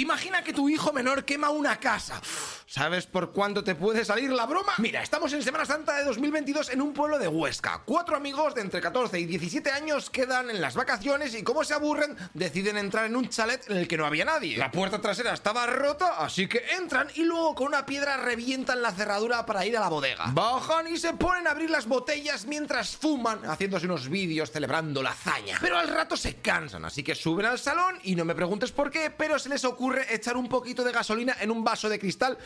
Imagina que tu hijo menor quema una casa. ¿Sabes por cuánto te puede salir la broma? Mira, estamos en Semana Santa de 2022 en un pueblo de Huesca. Cuatro amigos de entre 14 y 17 años quedan en las vacaciones y como se aburren, deciden entrar en un chalet en el que no había nadie. La puerta trasera estaba rota, así que entran y luego con una piedra revientan la cerradura para ir a la bodega. Bajan y se ponen a abrir las botellas mientras fuman, haciéndose unos vídeos celebrando la hazaña. Pero al rato se cansan, así que suben al salón y no me preguntes por qué, pero se les ocurre echar un poquito de gasolina en un vaso de cristal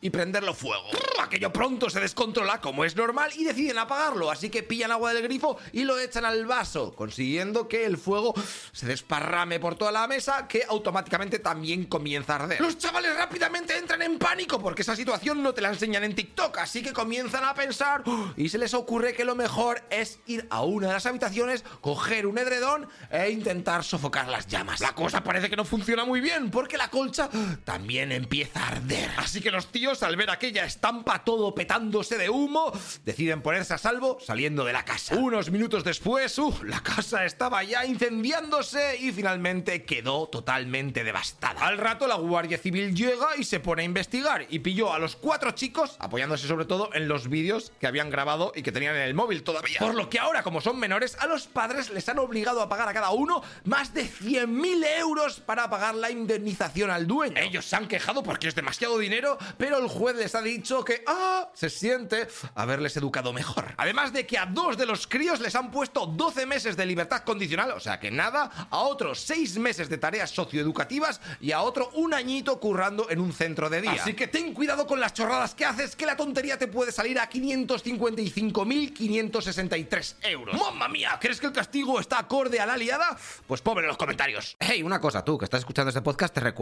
y prenderlo fuego. Aquello pronto se descontrola como es normal y deciden apagarlo, así que pillan agua del grifo y lo echan al vaso, consiguiendo que el fuego se desparrame por toda la mesa, que automáticamente también comienza a arder. Los chavales rápidamente entran en pánico porque esa situación no te la enseñan en TikTok, así que comienzan a pensar "Oh", y se les ocurre que lo mejor es ir a una de las habitaciones, coger un edredón e intentar sofocar las llamas. La cosa parece que no funciona muy bien porque la colcha también empieza a arder. Así que los tíos, al ver aquella estampa todo petándose de humo, deciden ponerse a salvo saliendo de la casa. Unos minutos después, uh, la casa estaba ya incendiándose y finalmente quedó totalmente devastada. Al rato la Guardia Civil llega y se pone a investigar y pilló a los cuatro chicos, apoyándose sobre todo en los vídeos que habían grabado y que tenían en el móvil todavía. Por lo que ahora, como son menores, a los padres les han obligado a pagar a cada uno más de 100.000 euros para pagar la indemnización al dueño. Ellos se han quejado porque es demasiado dinero, pero el juez les ha dicho que, ah, se siente haberles educado mejor. Además de que a dos de los críos les han puesto 12 meses de libertad condicional, o sea que nada, a otros 6 meses de tareas socioeducativas y a otro un añito currando en un centro de día. Así que ten cuidado con las chorradas que haces, que la tontería te puede salir a 555.563 euros. ¡Mamma mía! ¿Crees que el castigo está acorde a la liada? Pues pobre en los comentarios. Hey, una cosa, tú que estás escuchando este podcast, te recuerdo